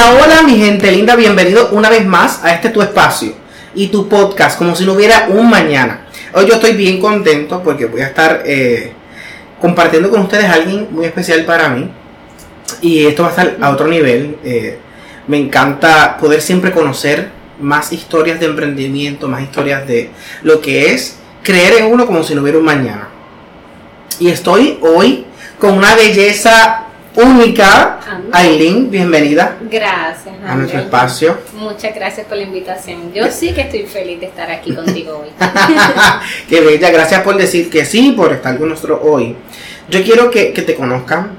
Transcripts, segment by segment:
Hola, mi gente linda, bienvenido una vez más a este tu espacio y tu podcast, como si no hubiera un mañana. Hoy yo estoy bien contento porque voy a estar eh, compartiendo con ustedes a alguien muy especial para mí y esto va a estar a otro nivel. Eh, me encanta poder siempre conocer más historias de emprendimiento, más historias de lo que es creer en uno como si no hubiera un mañana. Y estoy hoy con una belleza única. Aileen, bienvenida. Gracias. A nuestro espacio. Muchas gracias por la invitación. Yo sí que estoy feliz de estar aquí contigo hoy. Qué bella, gracias por decir que sí, por estar con nosotros hoy. Yo quiero que, te conozcan,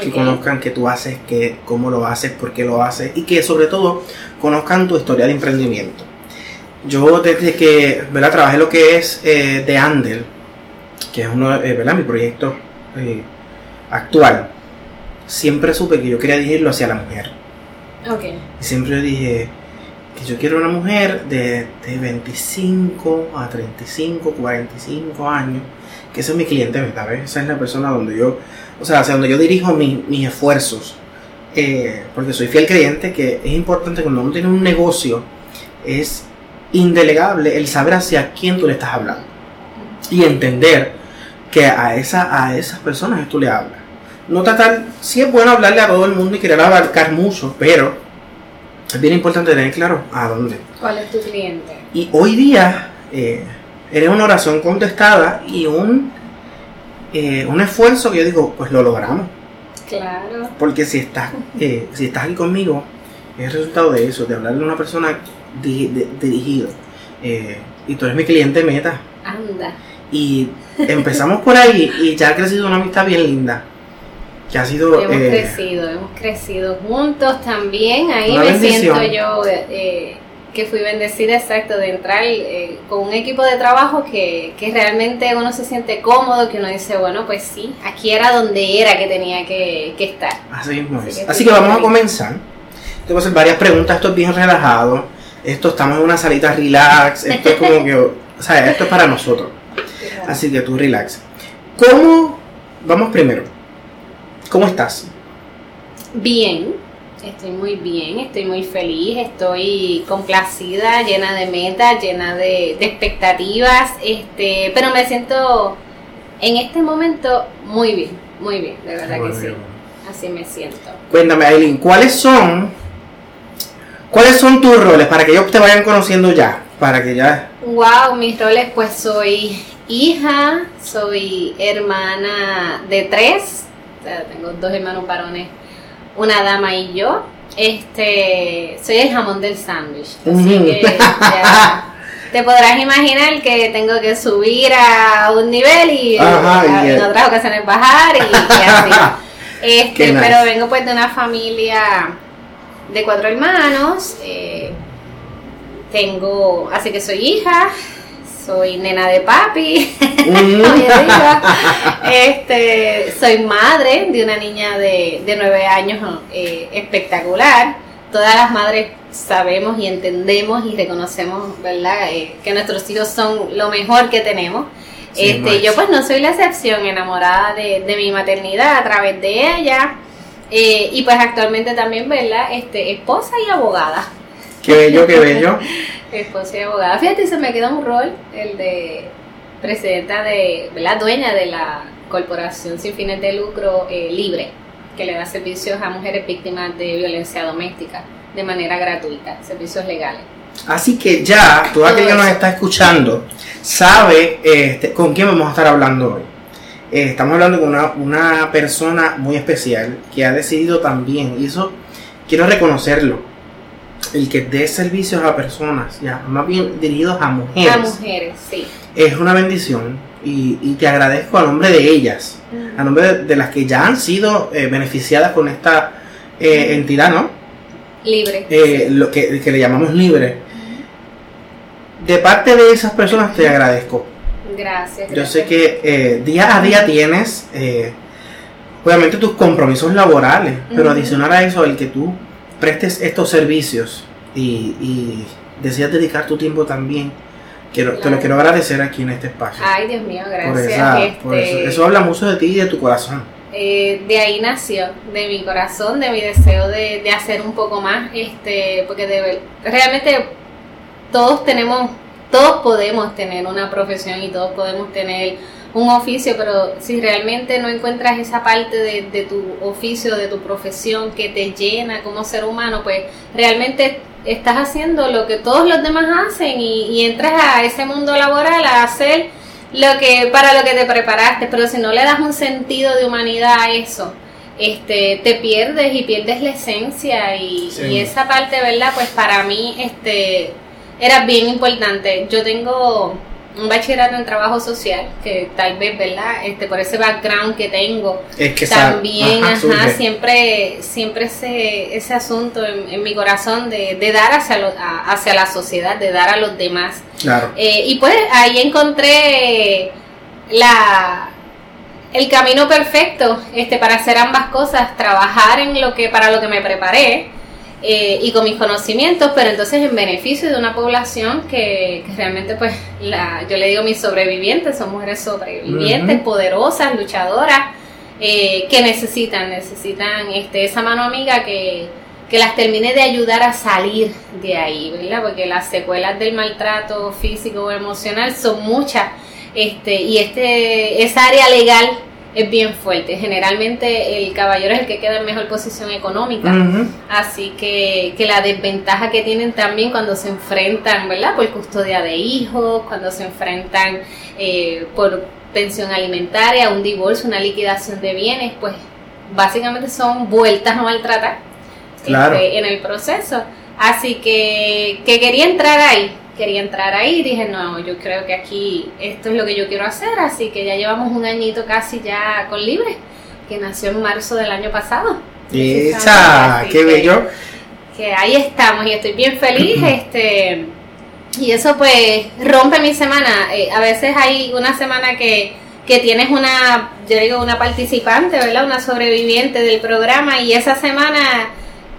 que conozcan qué tú haces, que, cómo lo haces, por qué lo haces y que sobre todo conozcan tu historia de emprendimiento. Yo desde que ¿verdad? trabajé lo que es eh, de Andel, que es uno, eh, ¿verdad? mi proyecto eh, actual, siempre supe que yo quería dirigirlo hacia la mujer. Okay. Y siempre dije que yo quiero una mujer de, de 25 a 35, 45 años, que ese es mi cliente, ¿verdad? Esa es la persona donde yo, o sea, hacia donde yo dirijo mis esfuerzos. Eh, porque soy fiel creyente que es importante cuando uno tiene un negocio, es indelegable el saber hacia quién tú le estás hablando. Y entender que a, esa, a esas personas tú le hablas no tratar, sí es bueno hablarle a todo el mundo y querer abarcar mucho, pero es bien importante tener claro a dónde. ¿Cuál es tu cliente? Y hoy día eh, eres una oración contestada y un, eh, un esfuerzo que yo digo, pues lo logramos. Claro. Porque si estás, eh, si estás aquí conmigo, es el resultado de eso, de hablarle a una persona dirigida. y tú eres mi cliente meta. Anda. Y empezamos por ahí y ya ha crecido una amistad bien linda que ha sido... Hemos eh, crecido, hemos crecido juntos también. Ahí me siento yo eh, que fui bendecida, exacto, de entrar eh, con un equipo de trabajo que, que, realmente uno se siente cómodo, que uno dice, bueno, pues sí, aquí era donde era que tenía que, que estar. Así mismo es. Así que, vamos a comenzar. Te voy a hacer varias preguntas, esto es bien relajado. Esto estamos en una salita relax, esto es como que, o sea, esto es para nosotros. Así que tú relax. ¿Cómo? Vamos primero. ¿Cómo estás? Bien, estoy muy bien, estoy muy feliz, estoy complacida, llena de metas, llena de, expectativas, este, pero me siento en este momento muy bien, muy bien, de verdad que sí. Así me siento. Cuéntame, Aileen, ¿cuáles son cuáles son tus roles para que ellos te vayan conociendo ya? Para que ya. Wow, mis roles, pues soy hija, soy hermana de tres, tengo dos hermanos varones, una dama y yo. Este, soy el jamón del sándwich, así que te podrás imaginar que tengo que subir a un nivel y, en otras ocasiones bajar y, así. Este, pero vengo pues de una familia de cuatro hermanos. Eh, tengo, así que soy hija, soy nena de papi, mm. este, soy madre de una niña de, de nueve años eh, espectacular. Todas las madres sabemos y entendemos y reconocemos, ¿verdad?, eh, que nuestros hijos son lo mejor que tenemos. este, yo pues no soy la excepción, enamorada de, de mi maternidad a través de ella. Eh, y pues actualmente también, ¿verdad? Este, esposa y abogada. Qué bello, qué bello. Esposa y abogada. Fíjate, se me queda un rol, el de presidenta de, la dueña de la corporación sin fines de lucro eh, libre, que le da servicios a mujeres víctimas de violencia doméstica de manera gratuita, servicios legales. Así que ya, todo aquel que nos está escuchando sabe este, con quién vamos a estar hablando hoy. Eh, estamos hablando con una, una persona muy especial que ha decidido también, y eso quiero reconocerlo, el que dé servicios a personas, ya, más bien dirigidos a mujeres. A mujeres, sí. Es una bendición y, y te agradezco a nombre de ellas, a nombre de, las que ya han sido eh, beneficiadas con esta eh, entidad, ¿no? Libre. Eh, lo que, que, le llamamos libre. De parte de esas personas te agradezco. Gracias. Yo sé que día a día tienes, obviamente, tus compromisos laborales, pero adicional a eso, el que tú prestes estos servicios y, y decidas dedicar tu tiempo también, quiero, te lo quiero agradecer aquí en este espacio. Ay, Dios mío, gracias. Este eso. habla mucho de ti y de tu corazón. eh, de ahí nació, de mi corazón, de mi deseo de, de hacer un poco más, este, porque de, realmente todos tenemos, todos podemos tener una profesión y todos podemos tener un oficio, pero si realmente no encuentras esa parte de, de, tu oficio, de tu profesión que te llena como ser humano, pues realmente estás haciendo lo que todos los demás hacen y, y entras a ese mundo laboral a hacer lo que para lo que te preparaste, pero si no le das un sentido de humanidad a eso, este te pierdes y pierdes la esencia y, Sí. y esa parte, ¿verdad? Pues para mí este era bien importante. Yo tengo un bachillerato en trabajo social que tal vez, ¿verdad? Este por ese background que tengo Es que también, ajá, siempre, siempre ese, ese asunto en, en mi corazón de, de dar hacia, lo- a- hacia la sociedad, de dar a los demás. Claro. Eh, y pues ahí encontré la el camino perfecto este para hacer ambas cosas, trabajar en lo que para lo que me preparé eh, y con mis conocimientos, pero entonces en beneficio de una población que, que realmente pues la, yo le digo mis sobrevivientes, son mujeres sobrevivientes, poderosas, luchadoras, eh, que necesitan, necesitan este, esa mano amiga que, que las termine de ayudar a salir de ahí, ¿verdad? Porque las secuelas del maltrato físico o emocional son muchas, este, y este, esa área legal es bien fuerte. Generalmente el caballero es el que queda en mejor posición económica. Así que, que la desventaja que tienen también cuando se enfrentan, ¿verdad? Por custodia de hijos, cuando se enfrentan eh, por pensión alimentaria, un divorcio, una liquidación de bienes, pues básicamente son vueltas a maltratar Claro. este, en el proceso. Así que, que quería entrar ahí, quería entrar ahí y dije, no, yo creo que aquí esto es lo que yo quiero hacer, así que ya llevamos un añito casi ya con Libre, que nació en marzo del año pasado. Qué bello. que ahí estamos y estoy bien feliz este y eso pues rompe mi semana Eh, a veces hay una semana que, que tienes una yo digo una participante verdad una sobreviviente del programa y esa semana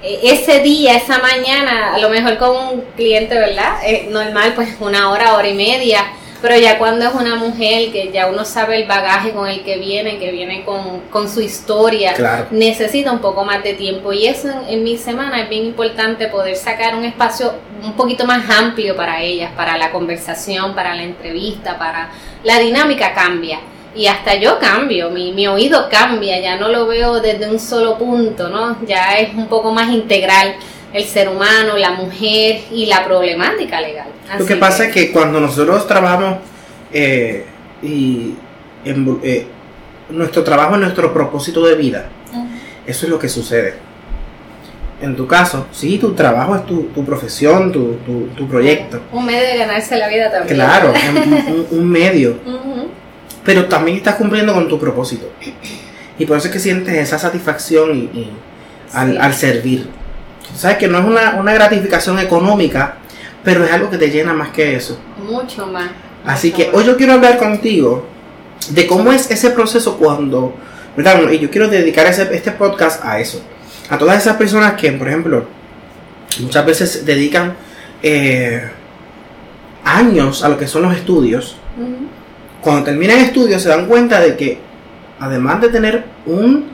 ese día esa mañana a lo mejor con un cliente verdad Eh, normal pues una hora hora y media. Pero ya cuando es una mujer que ya uno sabe el bagaje con el que viene que viene con, con su historia Claro. necesita un poco más de tiempo. Y eso en, en mi semana es bien importante poder sacar un espacio un poquito más amplio para ellas, para la conversación, para la entrevista, para la dinámica cambia y hasta yo cambio, mi, mi oído cambia, ya no lo veo desde un solo punto, ¿no? Ya es un poco más integral el ser humano, la mujer y la problemática legal. Lo que pasa es que cuando nosotros trabajamos eh, y en- eh, nuestro trabajo es nuestro propósito de vida, eso es lo que sucede. En tu caso, sí, tu trabajo es tu, tu profesión, tu, tu, tu proyecto. Un medio de ganarse la vida también. Claro, un, un- un medio. Pero también estás cumpliendo con tu propósito. Y por eso es que sientes esa satisfacción y, y al, Sí. al servir. Sabes que no es una, una gratificación económica, pero es algo que te llena más que eso. Mucho más. Así mucho que más. hoy yo quiero hablar contigo de cómo es ese proceso cuando, ¿verdad? Y yo quiero dedicar ese, este podcast a eso. A todas esas personas que, por ejemplo, muchas veces dedican eh, años a lo que son los estudios. Cuando terminan estudios se dan cuenta de que, además de tener un,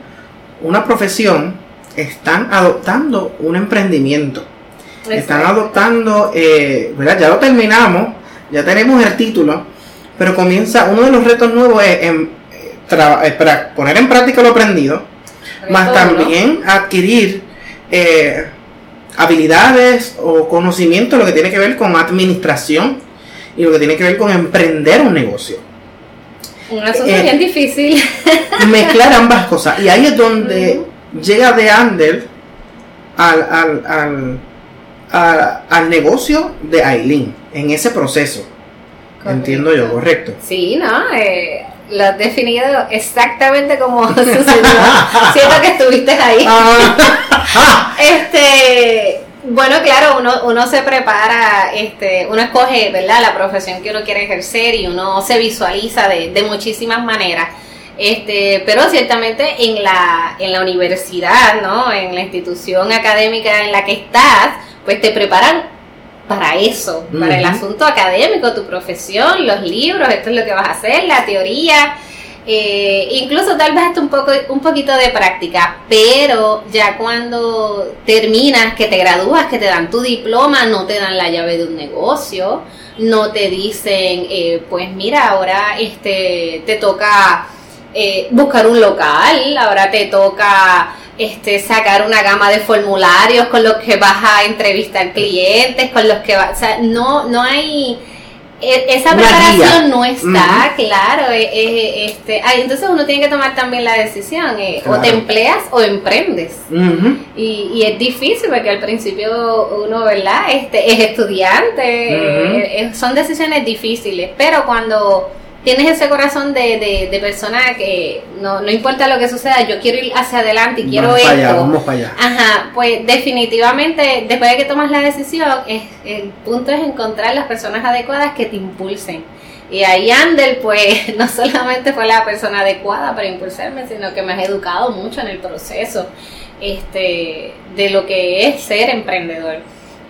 una profesión, están adoptando un emprendimiento. Están adoptando, eh, ¿verdad? Ya lo terminamos, ya tenemos el título, pero comienza, uno de los retos nuevos es eh, para poner en práctica lo aprendido, más Reto también adquirir eh, habilidades o conocimiento lo que tiene que ver con administración y lo que tiene que ver con emprender un negocio. Un asunto Eh, bien difícil. Mezclar ambas cosas. Y ahí es donde llega de Ander al, al, al, al negocio de Aileen, en ese proceso. Entiendo yo, correcto. Sí, ¿no? Eh, lo has definido exactamente como sucedió. Siento que estuviste ahí. Ah, Este, bueno, claro, uno, uno se prepara, este, uno escoge, ¿verdad? La profesión que uno quiere ejercer y uno se visualiza de, de muchísimas maneras. Este, pero ciertamente en la, en la universidad, ¿no? En la institución académica en la que estás, pues te preparan para eso, para el asunto académico, tu profesión, los libros, esto es lo que vas a hacer, la teoría. Eh, incluso tal vez hasta un poco un poquito de práctica, pero ya cuando terminas, que te gradúas, que te dan tu diploma, no te dan la llave de un negocio, no te dicen, eh, pues mira, ahora este te toca eh, buscar un local, ahora te toca este, sacar una gama de formularios con los que vas a entrevistar clientes, con los que vas, o sea, no, no hay esa preparación no está, claro. E, e, este, entonces uno tiene que tomar también la decisión, eh, o te empleas o emprendes. y, y, es difícil porque al principio uno, ¿verdad? Este, es estudiante, eh, son decisiones difíciles, pero cuando tienes ese corazón de, de, persona que no, no importa lo que suceda, yo quiero ir hacia adelante y quiero vamos esto. Para allá, vamos para allá. Ajá, pues definitivamente después de que tomas la decisión, es, el punto es encontrar las personas adecuadas que te impulsen. Y ahí Andel, pues, no solamente fue la persona adecuada para impulsarme, sino que me ha educado mucho en el proceso este, de lo que es ser emprendedor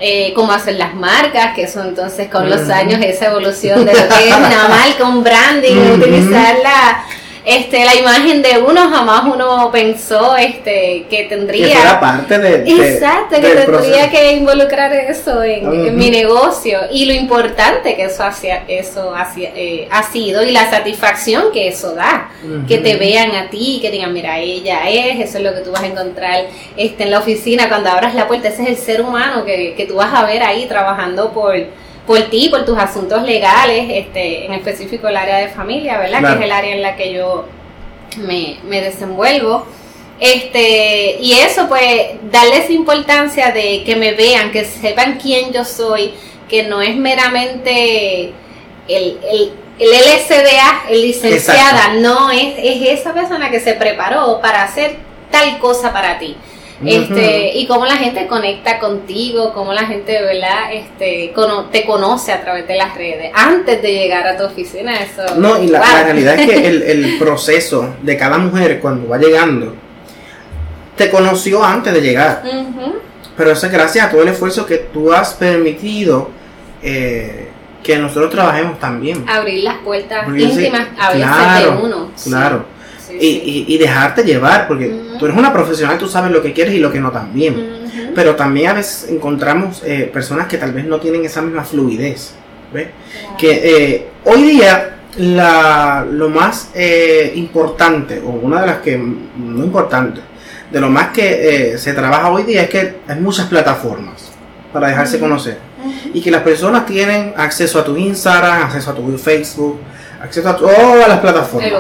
eh, cómo hacen las marcas, que eso entonces con los años esa evolución de lo que es una marca, un branding, utilizarla este, la imagen de uno jamás uno pensó este que tendría parte de, exacto que tendría que involucrar eso en, mi negocio. Y lo importante que eso hacia eso hacia, eh, ha sido y la satisfacción que eso da. Que te vean a ti que digan mira ella es eso es lo que tú vas a encontrar este en la oficina cuando abras la puerta ese es el ser humano que, que tú vas a ver ahí trabajando por por ti, por tus asuntos legales, este, en específico el área de familia, ¿verdad? Que es el área en la que yo me, desenvuelvo. Este, y eso, pues, darles importancia de que me vean, que sepan quién yo soy, que no es meramente el, el, el LSDA, el licenciada, no, es, es esa persona que se preparó para hacer tal cosa para ti este, y cómo la gente conecta contigo, cómo la gente, ¿verdad? Este, te conoce a través de las redes, antes de llegar a tu oficina, eso. No, y la, realidad es que el, proceso de cada mujer cuando va llegando, te conoció antes de llegar. Pero eso es gracias a todo el esfuerzo que tú has permitido eh, que nosotros trabajemos también. Abrir las puertas íntimas a veces de uno. Claro y, y, dejarte llevar, porque tú eres una profesional, tú sabes lo que quieres y lo que no también. Pero también a veces encontramos eh, personas que tal vez no tienen esa misma fluidez. ¿ves? Que eh, hoy día la, lo más eh, importante, o una de las que, no importante, de lo más que se trabaja hoy día es que hay muchas plataformas para dejarse conocer. Y que las personas tienen acceso a tu Instagram, acceso a tu Facebook, acceso a todas las plataformas.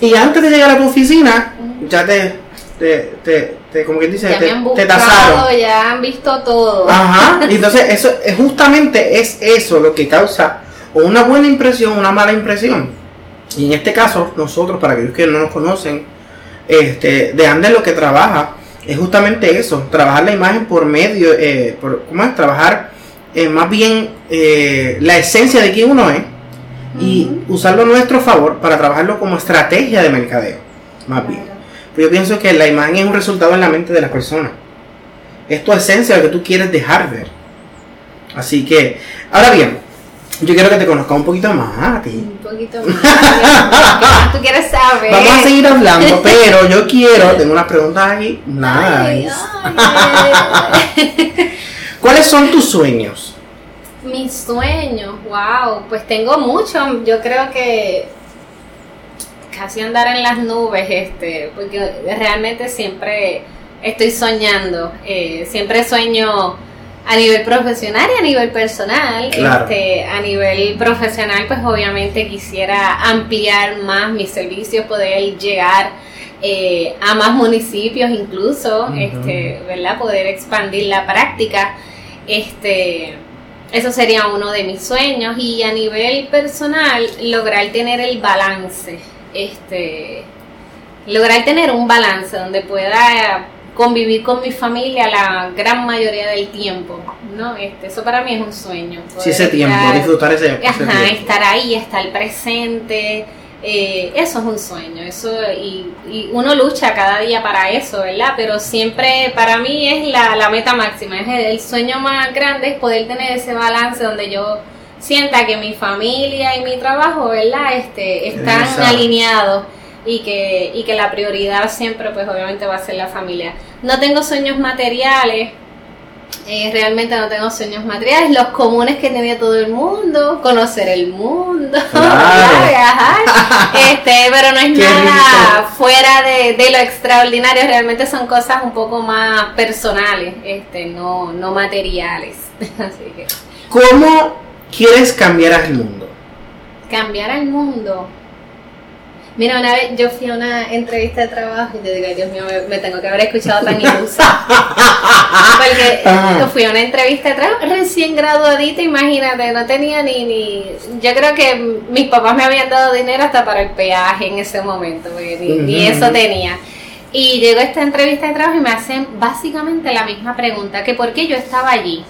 Y antes de llegar a tu oficina, ya te, te, te, como quien dice, te, te tasaron. Ya han visto todo. Ajá. Y entonces, eso es justamente es eso lo que causa una buena impresión, una mala impresión. Y en este caso, nosotros, para aquellos que no nos conocen, este, de Ander lo que trabaja es justamente eso, trabajar la imagen por medio, eh, por, ¿cómo es? Trabajar eh, más bien eh, la esencia de quién uno es y usarlo a nuestro favor para trabajarlo como estrategia de mercadeo, más bien. Pero yo pienso que la imagen es un resultado en la mente de las personas. Es tu esencia lo que tú quieres dejar ver. Así que, ahora bien, yo quiero que te conozca un poquito más a ti. Un poquito más. tú quieres saber. Vamos a seguir hablando, pero yo quiero, tengo unas preguntas aquí. Nice. ¿Cuáles son tus sueños? Mis sueños, wow, pues tengo mucho. Yo creo que casi andar en las nubes, este, porque realmente siempre estoy soñando, eh, siempre sueño a nivel profesional y a nivel personal. Este, a nivel profesional, pues obviamente quisiera ampliar más mis servicios, poder llegar eh, a más municipios incluso, este, ¿verdad? Poder expandir la práctica. Este, eso sería uno de mis sueños y a nivel personal lograr tener el balance, este, lograr tener un balance donde pueda convivir con mi familia la gran mayoría del tiempo, ¿no? Este, eso para mí es un sueño. Sí, ese tiempo, disfrutar ese, ajá, estar ahí, estar presente, eh, eso es un sueño, eso y, uno lucha cada día para eso, ¿verdad? Pero siempre para mí es la, meta máxima, es el, sueño más grande es poder tener ese balance donde yo sienta que mi familia y mi trabajo, ¿verdad? Este, están Exacto. alineados y que, y que la prioridad siempre, pues obviamente va a ser la familia. No tengo sueños materiales, eh, realmente no tengo sueños materiales, los comunes que tenía todo el mundo, conocer el mundo, Claro. viajar, este, pero no es Qué nada rico. fuera de, de lo extraordinario, realmente son cosas un poco más personales, este, no, no materiales. Así que ¿Cómo quieres cambiar al mundo? cambiar al mundo. Mira, una vez yo fui a una entrevista de trabajo y yo digo, "Ay, Dios mío, me, me tengo que haber escuchado tan ilusa. Porque Ah. fui a una entrevista de trabajo recién graduadita, imagínate, no tenía ni, ni... Yo creo que mis papás me habían dado dinero hasta para el peaje en ese momento, porque ni, ni eso tenía. Y llego a esta entrevista de trabajo y me hacen básicamente la misma pregunta, que por qué yo estaba allí.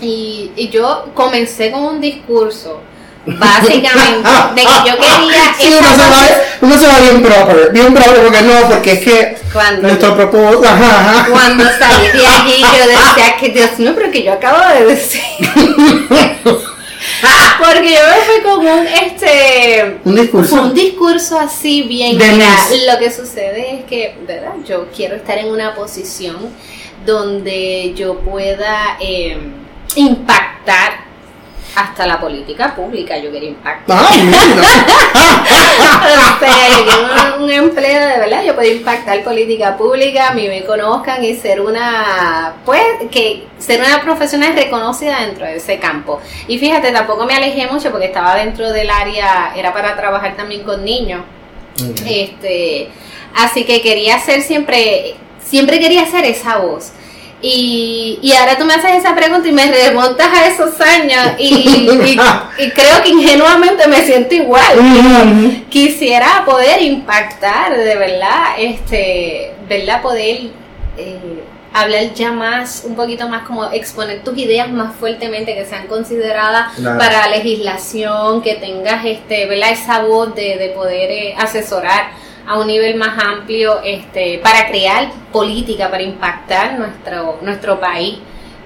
Y, y yo comencé con un discurso, básicamente, de que yo quería Sí, uno se, va, uno se va bien proper, bien proper, porque no, porque es que Cuando nuestro propósito. Ajá, ajá. Cuando salí de allí yo decía que Dios mío, pero que yo acabo de decir. Porque yo me fui con un este Un discurso. un discurso así bien De mira, lo que sucede es que, ¿verdad? Yo quiero estar en una posición donde yo pueda eh, impactar hasta la política pública, yo quería impactar. Ah. O sea, yo quiero un, un empleo de verdad, yo puedo impactar política pública, a mí me conozcan y ser una, pues, que ser una profesional reconocida dentro de ese campo. Y fíjate, tampoco me alejé mucho porque estaba dentro del área, era para trabajar también con niños. Este, así que quería ser siempre, siempre quería ser esa voz. Y, y ahora tú me haces esa pregunta y me remontas a esos años y, y- y creo que ingenuamente me siento igual. Quisiera poder impactar, de verdad, este, verdad, poder eh, hablar ya más, un poquito más como exponer tus ideas más fuertemente, que sean consideradas Claro. para legislación, que tengas este, ¿verdad? esa voz de, de poder eh, asesorar a un nivel más amplio este, para crear política, para impactar nuestro, nuestro país.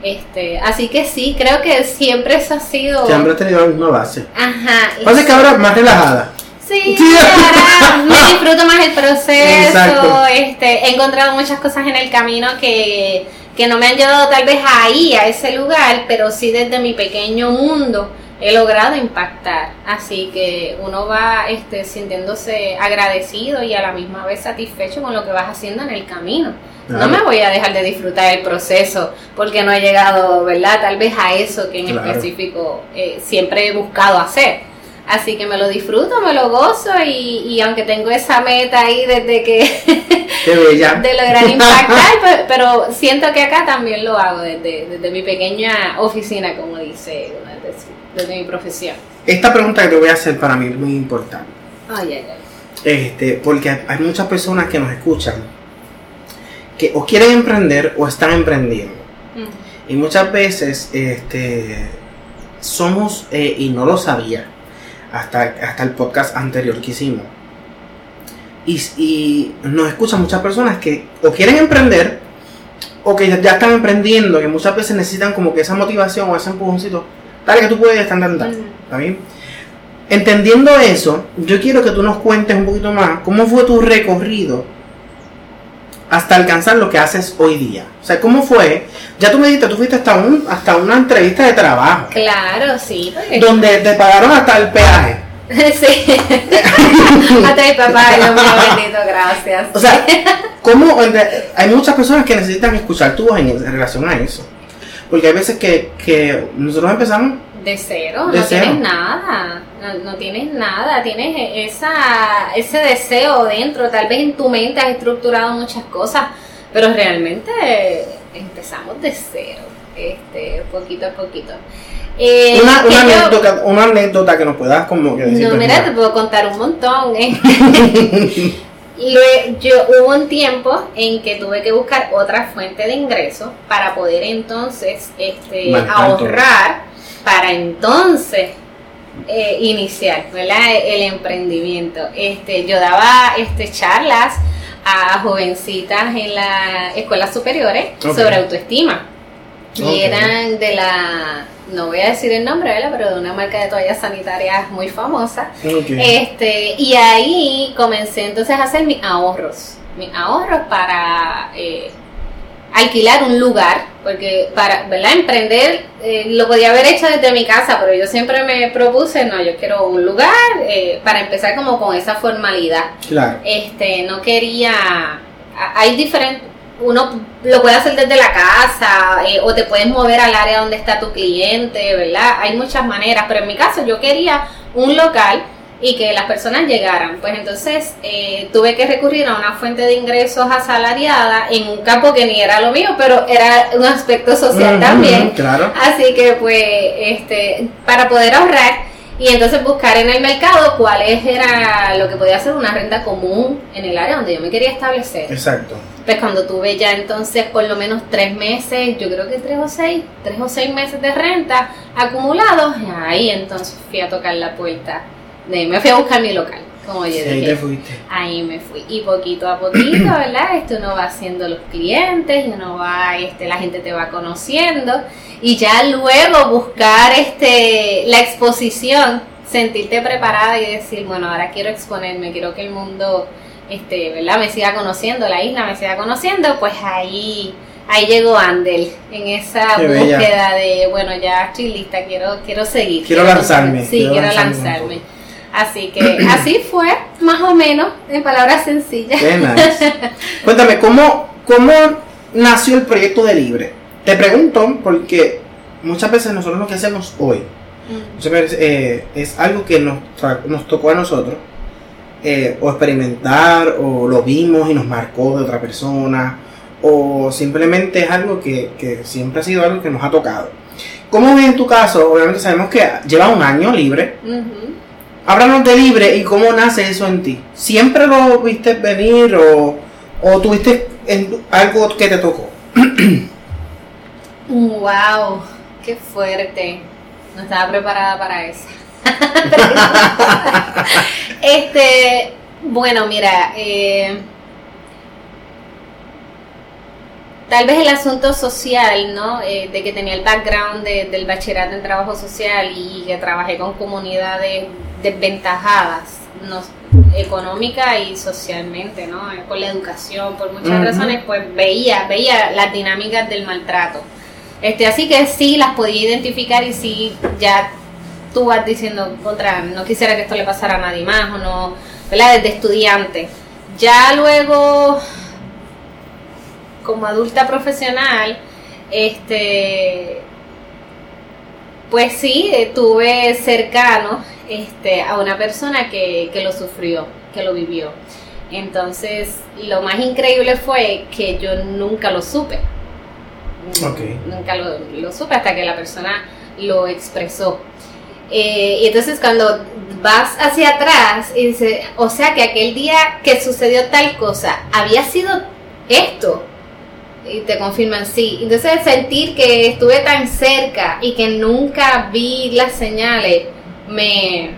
Este, así que sí, creo que siempre eso ha sido... Siempre he tenido la misma base. Ajá. Pasa que ahora más relajada. Sí, Sí. ahora me disfruto más el proceso, Exacto. este, he encontrado muchas cosas en el camino que, que no me han llevado tal vez ahí, a ese lugar, pero sí desde mi pequeño mundo he logrado impactar. Así que uno va este, sintiéndose agradecido y a la misma vez satisfecho con lo que vas haciendo en el camino. No me voy a dejar de disfrutar el proceso porque no he llegado, ¿verdad? Tal vez a eso que en Claro. específico eh, siempre he buscado hacer. Así que me lo disfruto, me lo gozo y, y aunque tengo esa meta ahí desde que Qué bella. de lograr impactar, pe- pero siento que acá también lo hago desde, desde mi pequeña oficina, como dice desde, desde mi profesión. Esta pregunta que te voy a hacer para mí es muy importante. Ay, ay, ay. Este, porque hay- muchas personas que nos escuchan que o quieren emprender o están emprendiendo. Mm. Y muchas veces este, somos, eh, y no lo sabía, hasta, hasta el podcast anterior que hicimos. Y, y nos escuchan muchas personas que o quieren emprender o que ya, ya están emprendiendo, que muchas veces necesitan como que esa motivación o ese empujoncito. Dale que tú puedes, tan, tan, tan. ¿Está bien? Entendiendo eso, yo quiero que tú nos cuentes un poquito más cómo fue tu recorrido hasta alcanzar lo que haces hoy día. O sea, ¿cómo fue? Ya tú me dijiste, tú fuiste hasta, un, hasta una entrevista de trabajo, Claro, sí. porque- donde te pagaron hasta el peaje. sí. Hasta mi papá, Dios mío bendito, gracias. O sea, ¿cómo? Hay muchas personas que necesitan escuchar tu voz en relación a eso. Porque hay veces que, que nosotros empezamos De cero, De no cero. tienes nada, no, no tienes nada, tienes esa, ese deseo dentro, tal vez en tu mente has estructurado muchas cosas, pero realmente empezamos de cero, este, poquito a poquito. Eh, una, una, yo- anécdota, una anécdota que nos puedas como que decir. no, pues, mira, te puedo contar un montón. ¿eh? Lue- yo hubo un tiempo en que tuve que buscar otra fuente de ingresos para poder entonces este, ahorrar para entonces eh, iniciar ¿verdad? el emprendimiento. Este, yo daba este, charlas a jovencitas en las escuelas superiores sobre autoestima. Y Ok. eran de la, no voy a decir el nombre, ¿verdad? Pero de una marca de toallas sanitarias muy famosa. Este, y ahí comencé entonces a hacer mis ahorros. Mis ahorros para eh, alquilar un lugar. Porque para, ¿verdad? Emprender eh, lo podía haber hecho desde mi casa, pero yo siempre me propuse, no, yo quiero un lugar eh, para empezar como con esa formalidad Claro. este no quería hay diferentes uno lo puede hacer desde la casa eh, o te puedes mover al área donde está tu cliente verdad hay muchas maneras pero en mi caso yo quería un local y que las personas llegaran pues entonces eh, tuve que recurrir a una fuente de ingresos asalariada en un campo que ni era lo mío pero era un aspecto social también Claro. Así que pues, este, para poder ahorrar y entonces buscar en el mercado cuál era lo que podía ser una renta común en el área donde yo me quería establecer. Exacto. Pues cuando tuve ya entonces por lo menos tres meses, yo creo que tres o seis, tres o seis meses de renta acumulados, ahí entonces fui a tocar la puerta, de, me fui a buscar mi local, como yo Sí, ahí dije. te fuiste. Ahí me fui. Y poquito a poquito, ¿verdad? Este uno va haciendo los clientes y uno va, este, la gente te va conociendo. Y ya luego buscar este la exposición, sentirte preparada y decir, bueno, ahora quiero exponerme, quiero que el mundo este, ¿verdad? me siga conociendo, la isla me siga conociendo, pues ahí ahí llegó Andel en esa Qué bella. búsqueda de, bueno, ya estoy lista, quiero quiero seguir. Quiero lanzarme, Sí, quiero quiero lanzarme. Así que así fue, más o menos, en palabras sencillas. Qué nice. Cuéntame, ¿cómo, ¿cómo nació el proyecto de Libre? Te pregunto porque muchas veces nosotros lo que hacemos hoy Mm, muchas veces, eh, es algo que nos, nos tocó a nosotros eh, o experimentar o lo vimos y nos marcó de otra persona o simplemente es algo que, que siempre ha sido algo que nos ha tocado. ¿Cómo es en tu caso? Obviamente sabemos que lleva un año libre. Háblanos de libre y cómo nace eso en ti. ¿Siempre lo viste venir o, o tuviste algo que te tocó? Wow, qué fuerte. No estaba preparada para eso. este, bueno, mira, eh, tal vez el asunto social, ¿no? Eh, de que tenía el background de- del bachillerato en trabajo social y que trabajé con comunidades desventajadas, no, económica y socialmente, ¿no? Eh, Por la educación, por muchas razones, pues veía, veía las dinámicas del maltrato. Este, así que sí las podía identificar y sí ya tú vas diciendo contra, no quisiera que esto le pasara a nadie más o no, ¿verdad? Desde estudiante. Ya luego, como adulta profesional, este, pues sí, eh, tuve cercano este, a una persona que, que lo sufrió, que lo vivió. Entonces, lo más increíble fue que yo nunca lo supe. Ok. Nunca lo, lo supe hasta que la persona lo expresó. Eh, y entonces cuando vas hacia atrás y dices, o sea que aquel día que sucedió tal cosa, había sido esto. Y te confirman, sí. Entonces sentir que estuve tan cerca y que nunca vi las señales, me,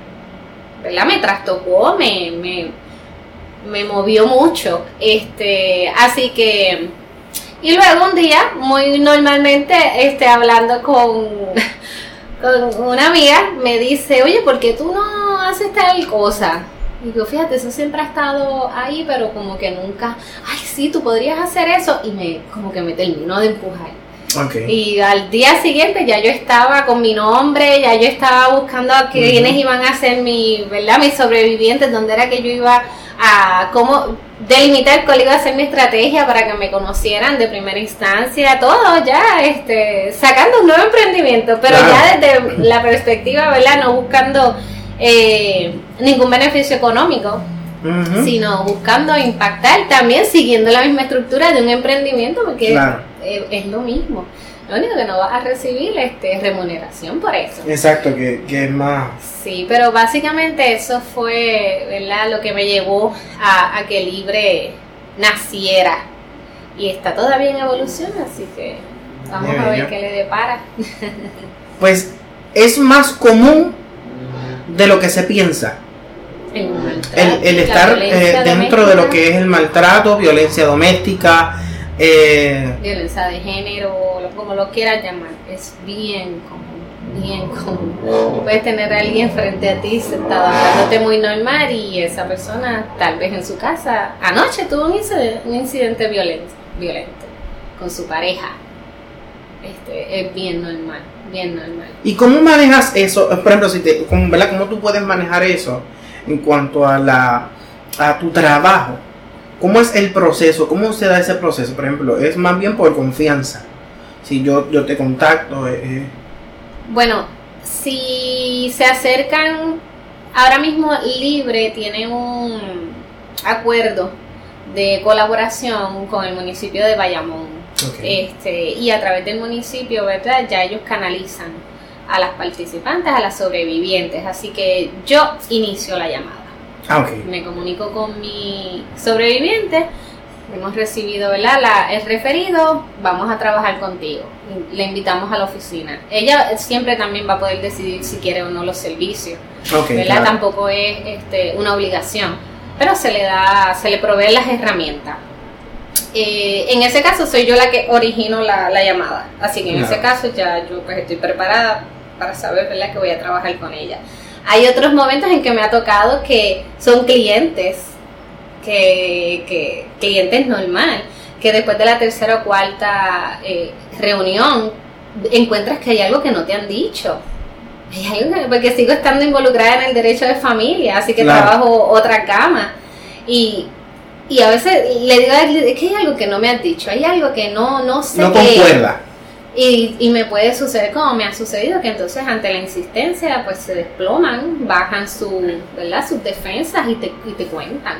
¿verdad? me trastocó, me, me, me movió mucho. Este, así que, y luego un día, muy normalmente, este, hablando con, con una amiga, me dice, oye, ¿por qué tú no haces tal cosa? Y yo, fíjate, eso siempre ha estado ahí, pero como que nunca, ay, sí, tú podrías hacer eso. Y me, como que me terminó de empujar. Y al día siguiente ya yo estaba con mi nombre, ya yo estaba buscando a quiénes iban a ser mi, ¿verdad? mis sobrevivientes, dónde era que yo iba a cómo delimitar cuál iba a ser mi estrategia para que me conocieran de primera instancia, todo ya este sacando un nuevo emprendimiento, pero Claro. ya desde la perspectiva, ¿verdad? No buscando eh, ningún beneficio económico, sino buscando impactar también siguiendo la misma estructura de un emprendimiento, porque Claro. es lo mismo. Lo único que no vas a recibir este, es remuneración por eso. Exacto, que, que es más. Sí, pero básicamente eso fue ¿verdad? lo que me llevó a, a que Libre naciera. Y está todavía en evolución, así que vamos a ver qué le depara. Pues es más común de lo que se piensa. El, maltrato, El, estar eh, dentro de lo que es el maltrato, violencia doméstica, Eh, violencia de género, como lo quieras llamar, es bien común, bien común. Puedes tener a alguien frente a ti sentado hablándote muy normal y esa persona tal vez en su casa anoche tuvo un incidente, un incidente violento, violento con su pareja. Este, es bien normal, bien normal. ¿Y cómo manejas eso? Por ejemplo, si te, ¿cómo, ¿verdad? ¿cómo tú puedes manejar eso en cuanto a, la, a tu trabajo? ¿Cómo es el proceso? ¿Cómo se da ese proceso? Por ejemplo, es más bien por confianza. Si yo, yo te contacto, eh, eh, Bueno, si se acercan, ahora mismo Libre tiene un acuerdo de colaboración con el municipio de Bayamón. Este, y a través del municipio, ¿verdad? Ya ellos canalizan a las participantes, a las sobrevivientes. Así que yo inicio la llamada. Ah. Me comunico con mi sobreviviente. Hemos recibido ¿verdad? La, el referido, vamos a trabajar contigo. Le invitamos a la oficina. Ella siempre también va a poder decidir si quiere o no los servicios. Ok, ¿verdad? claro. Tampoco es este, una obligación, pero se le da, se le provee las herramientas. Eh, en ese caso soy yo la que origino la, la llamada, así que en Claro. ese caso ya yo pues estoy preparada para saber ¿verdad? que voy a trabajar con ella. Hay otros momentos en que me ha tocado que son clientes, que, que clientes normal, que después de la tercera o cuarta eh, reunión encuentras que hay algo que no te han dicho. Hay algo que- porque sigo estando involucrada en el derecho de familia, así que Claro. trabajo otra cama. Y, y a veces le digo, a él, es que hay algo que no me has dicho, hay algo que no, no sé No qué es". concuerda. Y, y me puede suceder como me ha sucedido, que entonces ante la insistencia pues se desploman, bajan su, ¿verdad? sus defensas y te, y te cuentan.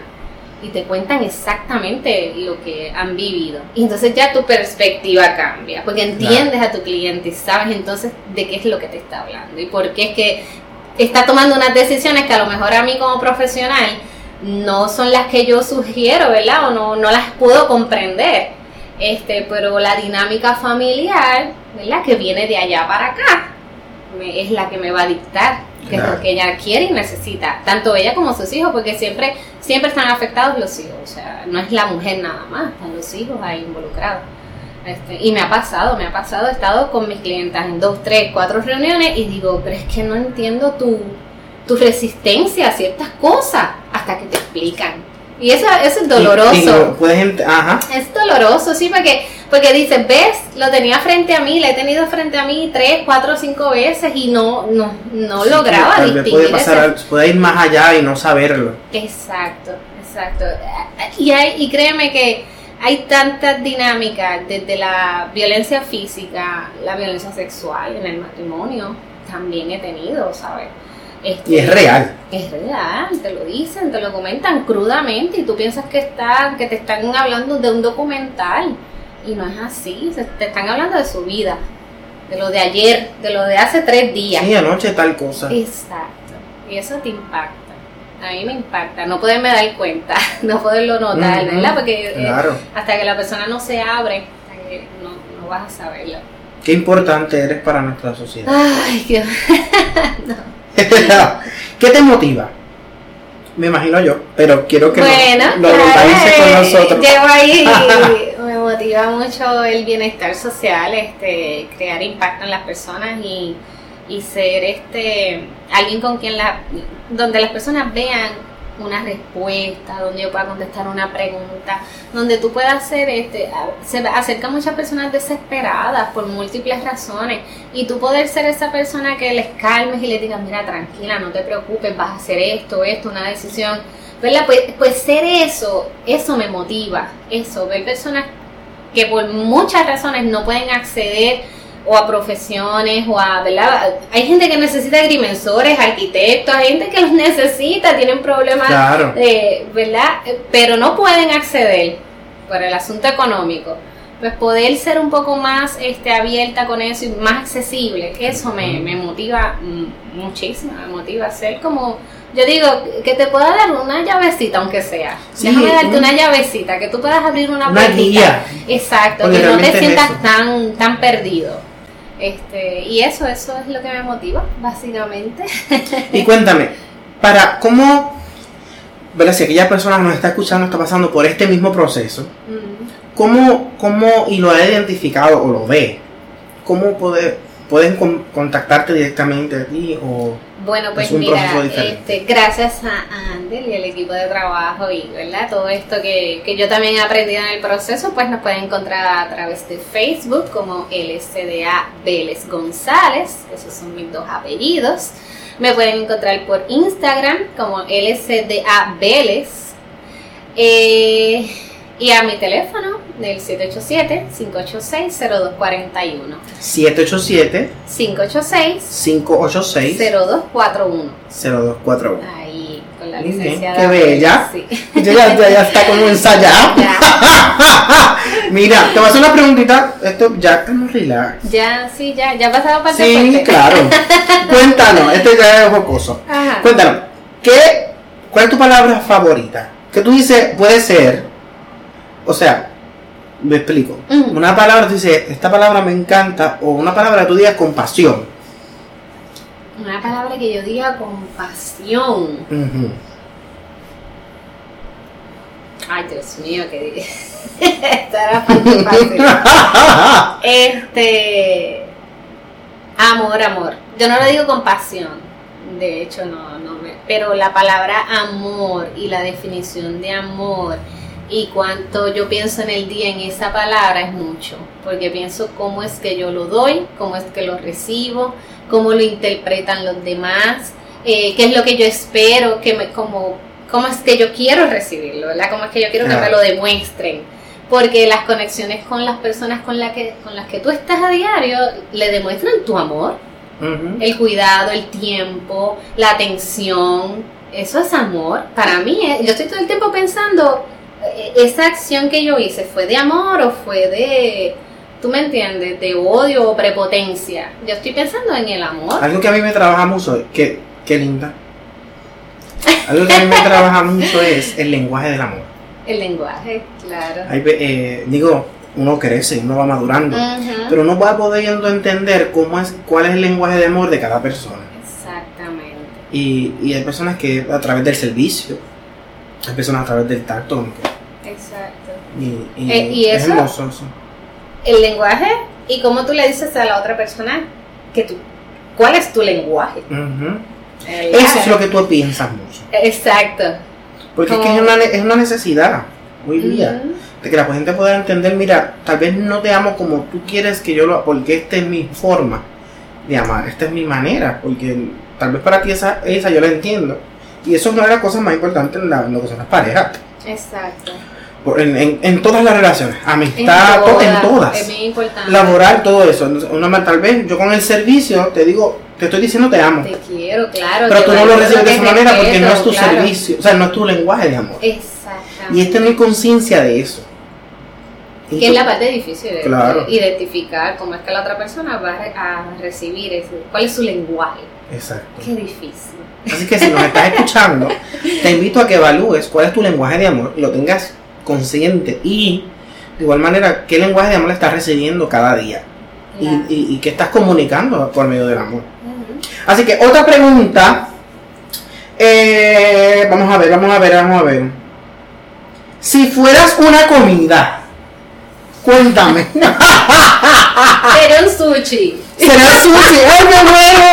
Y te cuentan exactamente lo que han vivido. Y entonces ya tu perspectiva cambia, porque entiendes a tu cliente y sabes entonces de qué es lo que te está hablando y por qué es que está tomando unas decisiones que a lo mejor a mí como profesional no son las que yo sugiero, ¿verdad? O no, no las puedo comprender. Este, pero la dinámica familiar, ¿verdad? Que viene de allá para acá, me- es la que me va a dictar qué es lo que ella quiere y necesita, tanto ella como sus hijos, porque siempre, siempre están afectados los hijos, o sea, no es la mujer nada más, están los hijos ahí involucrados. Este, y me ha pasado, me ha pasado, he estado con mis clientas en dos, tres, cuatro reuniones y digo, pero es que no entiendo tu, tu resistencia a ciertas cosas hasta que te explican. Y eso, eso es doloroso. Y- y lo puedes ent- Ajá. Es doloroso, sí, porque, porque dices, ves, lo tenía frente a mí, la he tenido frente a mí tres, cuatro, cinco veces y no, no, no Sí, lograba tal distinguir puede pasar, ese- puede ir más allá y no saberlo. Exacto, exacto. Y, hay, y créeme que hay tantas dinámicas, desde la violencia física, la violencia sexual en el matrimonio, también he tenido, ¿sabes? Este, Y es real. Es real, te lo dicen, te lo comentan crudamente y tú piensas que están, que te están hablando de un documental y no es así, se- te están hablando de su vida, de lo de ayer, de lo de hace tres días. Sí, anoche tal cosa. Exacto, y eso te impacta. A mí me impacta, no poderme dar cuenta, no poderlo notar, ¿verdad? Porque eh, hasta que la persona no se abre, hasta que no, no vas a saberlo. Qué importante eres para nuestra sociedad. Ay, Dios. ¿Qué te motiva? Me imagino yo, pero quiero que bueno, lo, lo con claro, nosotros. Llevo ahí, me motiva mucho el bienestar social, este, crear impacto en las personas y, y ser este alguien con quien la, donde las personas vean una respuesta, donde yo pueda contestar una pregunta, donde tú puedas hacer este, se acerca muchas personas desesperadas por múltiples razones y tú poder ser esa persona que les calmes y les digas, mira, tranquila, no te preocupes, vas a hacer esto, esto, una decisión, ¿verdad? Pues, pues ser eso, eso me motiva, eso, ver personas que por muchas razones no pueden acceder o a profesiones o a, ¿verdad? Hay gente que necesita agrimensores, arquitectos, hay gente que los necesita, tienen problemas Claro. eh, ¿verdad? Pero no pueden acceder por el asunto económico. Pues poder ser un poco más este, abierta con eso y más accesible, eso me, me motiva muchísimo, me motiva a ser como, yo digo, que te pueda dar una llavecita aunque sea. Sí, Déjame darte un- una llavecita, que tú puedas abrir una, Una puertita. guía. Exacto, Porque que no te es sientas tan, tan perdido. Este, y eso, eso es lo que me motiva, básicamente. Y cuéntame, para cómo, ¿verdad? Si aquella persona nos está escuchando, está pasando por este mismo proceso, Mm. ¿cómo, cómo, y lo ha identificado o lo ve? ¿Cómo puede, pueden con- contactarte directamente a ti o Bueno, pues Es un mira, este, gracias a a Ander y el equipo de trabajo y ¿verdad? todo esto que, que yo también he aprendido en el proceso, pues nos pueden encontrar a través de Facebook como LCDA Vélez González, esos son mis dos apellidos. Me pueden encontrar por Instagram como LCDA Vélez. Eh, y a mi teléfono del 787-586-0241. 787 586 586 0241. 0241. Ahí, con la licenciada. qué bella. Sí. Ya, ya, ya, ya está como ensayada. Ya, Mira, te voy a hacer una preguntita. Esto ya estamos relax. ya, sí, ya, ya ha pasado parte Sí, fuerte. claro. Cuéntanos, esto ya es jocoso. Ajá. Cuéntanos, ¿qué, ¿cuál es tu palabra favorita? Que tú dices, puede ser, o sea, me explico. Ujú. Una palabra, tú dices, esta palabra me encanta, o una palabra que tú digas con pasión. Una palabra que yo diga con pasión. Ujú. Ay, Dios mío, que Esta era muy fácil. Este. Amor, amor. Yo no lo digo con pasión. De hecho, no, no me. Pero la palabra amor y la definición de amor y cuánto yo pienso en el día en esa palabra es mucho. Porque pienso cómo es que yo lo doy, cómo es que lo recibo, cómo lo interpretan los demás, eh, qué es lo que yo espero, que me, cómo, cómo es que yo quiero recibirlo, ¿verdad? Cómo es que yo quiero que me Claro. lo demuestren porque las conexiones con las personas con, la que, con las que tú estás a diario le demuestran tu amor, Ujú. el cuidado, el tiempo, la atención. Eso es amor. Para mí, eh, yo estoy todo el tiempo pensando, esa acción que yo hice fue de amor o fue de, tú me entiendes, de odio o prepotencia. Yo estoy pensando en el amor. Algo que a mí me trabaja mucho, que, qué linda. Algo que a mí me trabaja mucho es el lenguaje del amor. El lenguaje, claro. Hay eh, digo, uno crece, uno va madurando, pero uno va pudiendo entender cómo es, cuál es el lenguaje de amor de cada persona. Exactamente. Y, y hay personas que a través del servicio, personas a través del tacto, Exacto. y, y Eh, ¿y es eso? hermoso eso. el lenguaje y cómo tú le dices a la otra persona que tú, cuál es tu lenguaje. Eso es lo que tú piensas mucho. Exacto. Porque es que es una, es una necesidad hoy día. De que la gente pueda entender, mira, tal vez no te amo como tú quieres que yo lo porque esta es mi forma de amar, esta es mi manera, porque tal vez para ti esa, esa yo la entiendo. Y eso es una de las cosas más importantes en, la- en lo que son las parejas. Exacto. Por- En, en- en todas las relaciones, amistad, to- en todas. Es muy importante. Laboral, todo eso. Una tal vez yo con el servicio te digo, te estoy diciendo te amo. Te quiero, claro. Pero tú no lo recibes de esa manera porque no es tu claro. servicio, o sea, no es tu lenguaje de amor. Exactamente. Y es tener conciencia de eso. Que es la parte difícil de Claro. de identificar cómo es que la otra persona va a recibir ese, cuál es su lenguaje. Exacto. Qué difícil. Así que si nos estás escuchando, te invito a que evalúes cuál es tu lenguaje de amor y lo tengas consciente. Y de igual manera, qué lenguaje de amor estás recibiendo cada día. Y, Claro. y, y qué estás comunicando por medio del amor. Así que otra pregunta. Eh, vamos a ver, vamos a ver, vamos a ver. Si fueras una comida, cuéntame. Sería un sushi. ¿Será sushi? ¡Ay, me muero!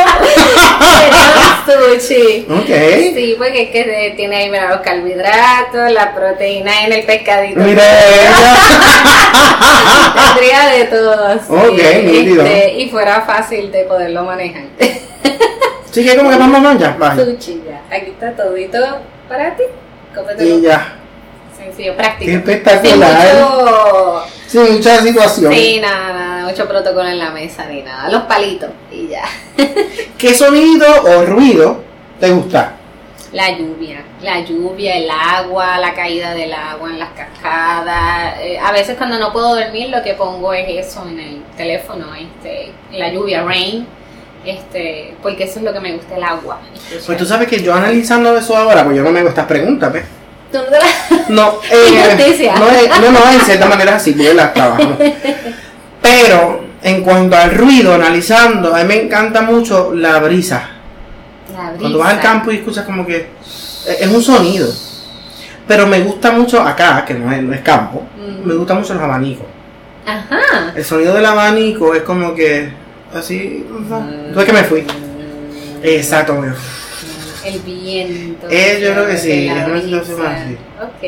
Sería sushi. Ok. Sí, porque es que tiene ahí mira, los carbohidratos, la proteína en el pescadito. Mira. Tendría de todo. sí. Ok, nítido. Este, y fuera fácil de poderlo manejar. Sí, que como que vamos a ya, vaya. Sushi ya. Aquí está todito para ti. Cómetelo. Y ya. Sencillo, práctico. Qué espectacular. Sin mucho, Sin mucha situación. sí, nada, nada, mucho protocolo en la mesa ni nada. Los palitos y ya. ¿Qué sonido o ruido te gusta? La lluvia, la lluvia, el agua, la caída del agua en las cascadas. Eh, a veces cuando no puedo dormir lo que pongo es eso en el teléfono, este, la lluvia, rain, este, porque eso es lo que me gusta, el agua. Pues tú sabes que yo analizando eso ahora, pues yo no me hago estas preguntas, ¿ves? Tú no te la- No, eh, no, es- no, no, en cierta manera sí, porque las trabajo. Pero en cuanto al ruido, analizando, a mí me encanta mucho la brisa. la Cuando vas al campo y escuchas como que eh, es un sonido. Pero me gusta mucho acá, que no es, no es campo, Mm. me gusta mucho los abanicos. Ajá. El sonido del abanico es como que así. Tuve que me fui. Exacto, me El viento. Eh, yo creo que sí, situación brisa. así. Ok.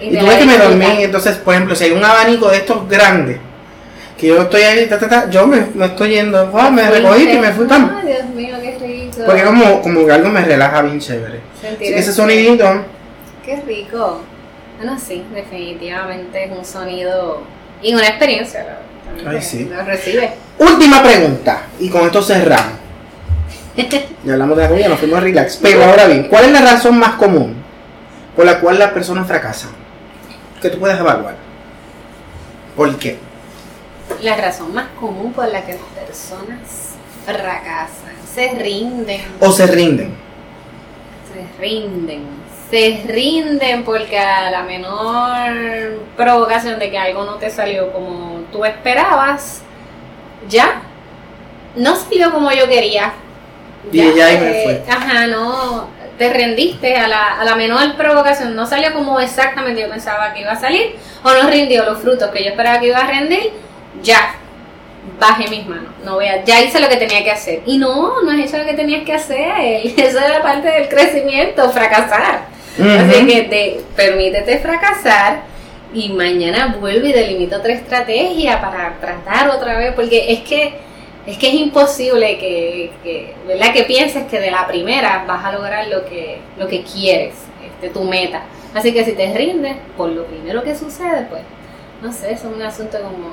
Y de tuve que me dormí, entonces, por ejemplo, si hay un abanico de estos grandes, que yo estoy ahí, ta, ta, ta, yo me, me estoy yendo, ¡guau! me recogí y me fui tan. Ay, Dios mío, qué rico. Porque como, como que algo me relaja bien chévere. Sentir que ese sonidito, Qué rico. Bueno, sí, definitivamente es un sonido y una experiencia. Ay, que sí. Lo recibe. última pregunta, y con esto cerramos. Ya hablamos de la comida, nos fuimos a relax. Pero ahora bien, ¿cuál es la razón más común por la cual las personas fracasan? Que tú puedes evaluar. ¿Por qué? La razón más común por la que las personas fracasan, se rinden, O se rinden. se rinden, se rinden porque a la menor provocación de que algo no te salió como tú esperabas, ya no salió como yo quería. Y ya ahí me te- fue. Ajá, no, te rendiste a la, a la menor provocación, no salió como exactamente yo pensaba que iba a salir, o no rindió los frutos que yo esperaba que iba a rendir, ya, bajé mis manos, no voy a, ya hice lo que tenía que hacer. Y no, no has hecho lo que tenías que hacer, eso era parte del crecimiento, fracasar. Así que te, permítete fracasar y mañana vuelve y delimita otra estrategia para tratar otra vez, porque es que es que es imposible que, que, ¿verdad? que pienses que de la primera vas a lograr lo que, lo que quieres, este, tu meta. Así que si te rindes por lo primero que sucede, pues, no sé, es un asunto como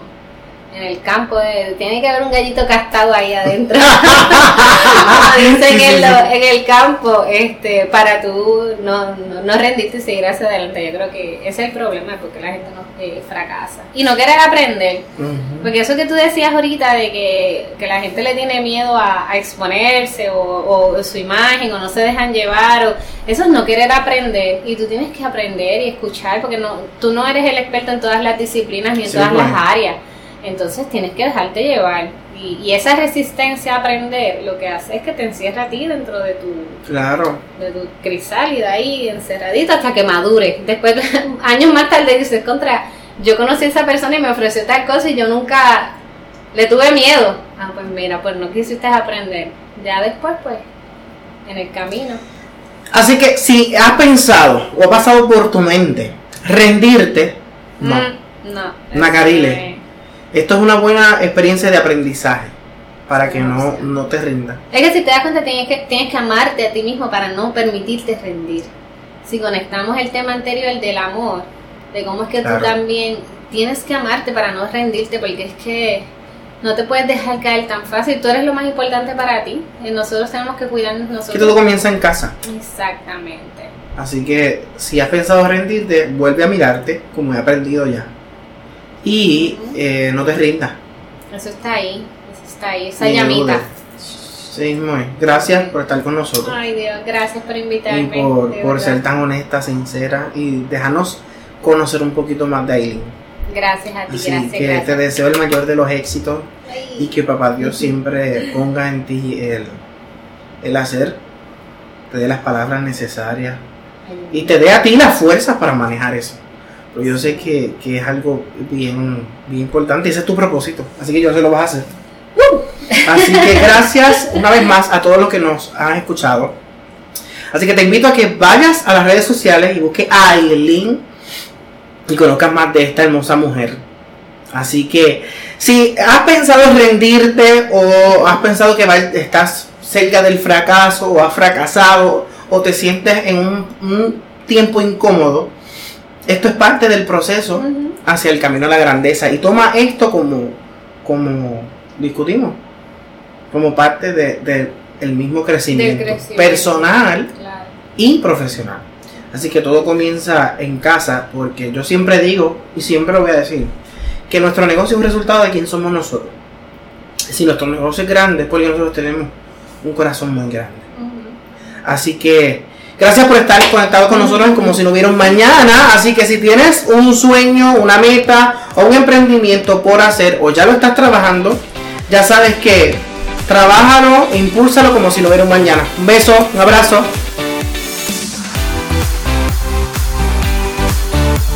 en el campo, de, tiene que haber un gallito castado ahí adentro. Como dicen Sí, sí, en, lo- en el campo, este, para tú no, no, no rendirte y seguir hacia adelante. Yo creo que ese es el problema, porque la gente no eh, fracasa. Y no querer aprender. Porque eso que tú decías ahorita de que, que la gente le tiene miedo a, a exponerse o, o su imagen o no se dejan llevar, o, eso es no querer aprender y tú tienes que aprender y escuchar porque no, tú no eres el experto en todas las disciplinas ni en Sí, todas pues. las áreas. Entonces tienes que dejarte llevar. Y, y esa resistencia a aprender lo que hace es que te encierra a ti dentro de tu, Claro. de tu crisálida ahí encerradita hasta que madure. Después, años más tarde, dices, contra, yo conocí a esa persona y me ofreció tal cosa y yo nunca le tuve miedo. Ah, pues mira, pues no quisiste aprender. Ya después, pues, en el camino. Así que si has pensado o ha pasado por tu mente rendirte, no. Mm, no. Macarile. Esto es una buena experiencia de aprendizaje para que no, no te rindas. Es que si te das cuenta tienes que, tienes que amarte a ti mismo para no permitirte rendir. Si conectamos el tema anterior del amor, de cómo es que Claro. tú también tienes que amarte para no rendirte, porque es que no te puedes dejar caer tan fácil. Tú eres lo más importante para ti. Y nosotros tenemos que cuidarnos Que nosotros. todo comienza en casa. Exactamente. Así que si has pensado rendirte, vuelve a mirarte, como he aprendido ya. Y eh, no te rindas. Eso está ahí. Eso está ahí. Esa llamita. Sí, es. Gracias por estar con nosotros. Ay Dios, gracias por y invitarme. por, de por verdad. ser tan honesta, sincera y dejarnos conocer un poquito más de Aileen. Gracias a ti, Así gracias, que te gracias. deseo el mayor de los éxitos Ay. y que papá Dios siempre ponga en ti el, el hacer, te dé las palabras necesarias y te dé a ti las fuerzas para manejar eso. Pero yo sé que, que es algo bien, bien importante ese es tu propósito, así que yo se lo vas a hacer. Así que gracias una vez más a todos los que nos han escuchado. Así que te invito a que vayas a las redes sociales y busques a Aileen y conozcas más de esta hermosa mujer. Así que si has pensado en rendirte o has pensado que estás cerca del fracaso o has fracasado o te sientes en un tiempo incómodo, esto es parte del proceso hacia el camino a la grandeza y toma esto como, como discutimos, como parte de- de- del mismo crecimiento, crecimiento. personal Claro. y profesional. Así que todo comienza en casa, porque yo siempre digo, y siempre lo voy a decir, que nuestro negocio es un resultado de quién somos nosotros. Si nuestro negocio es grande, es porque nosotros tenemos un corazón muy grande. Así que gracias por estar conectado con nosotros como si no hubiera un mañana. Así que si tienes un sueño, una meta o un emprendimiento por hacer o ya lo estás trabajando, ya sabes que trabájalo, impúlsalo como si no hubiera un mañana. Un beso, un abrazo.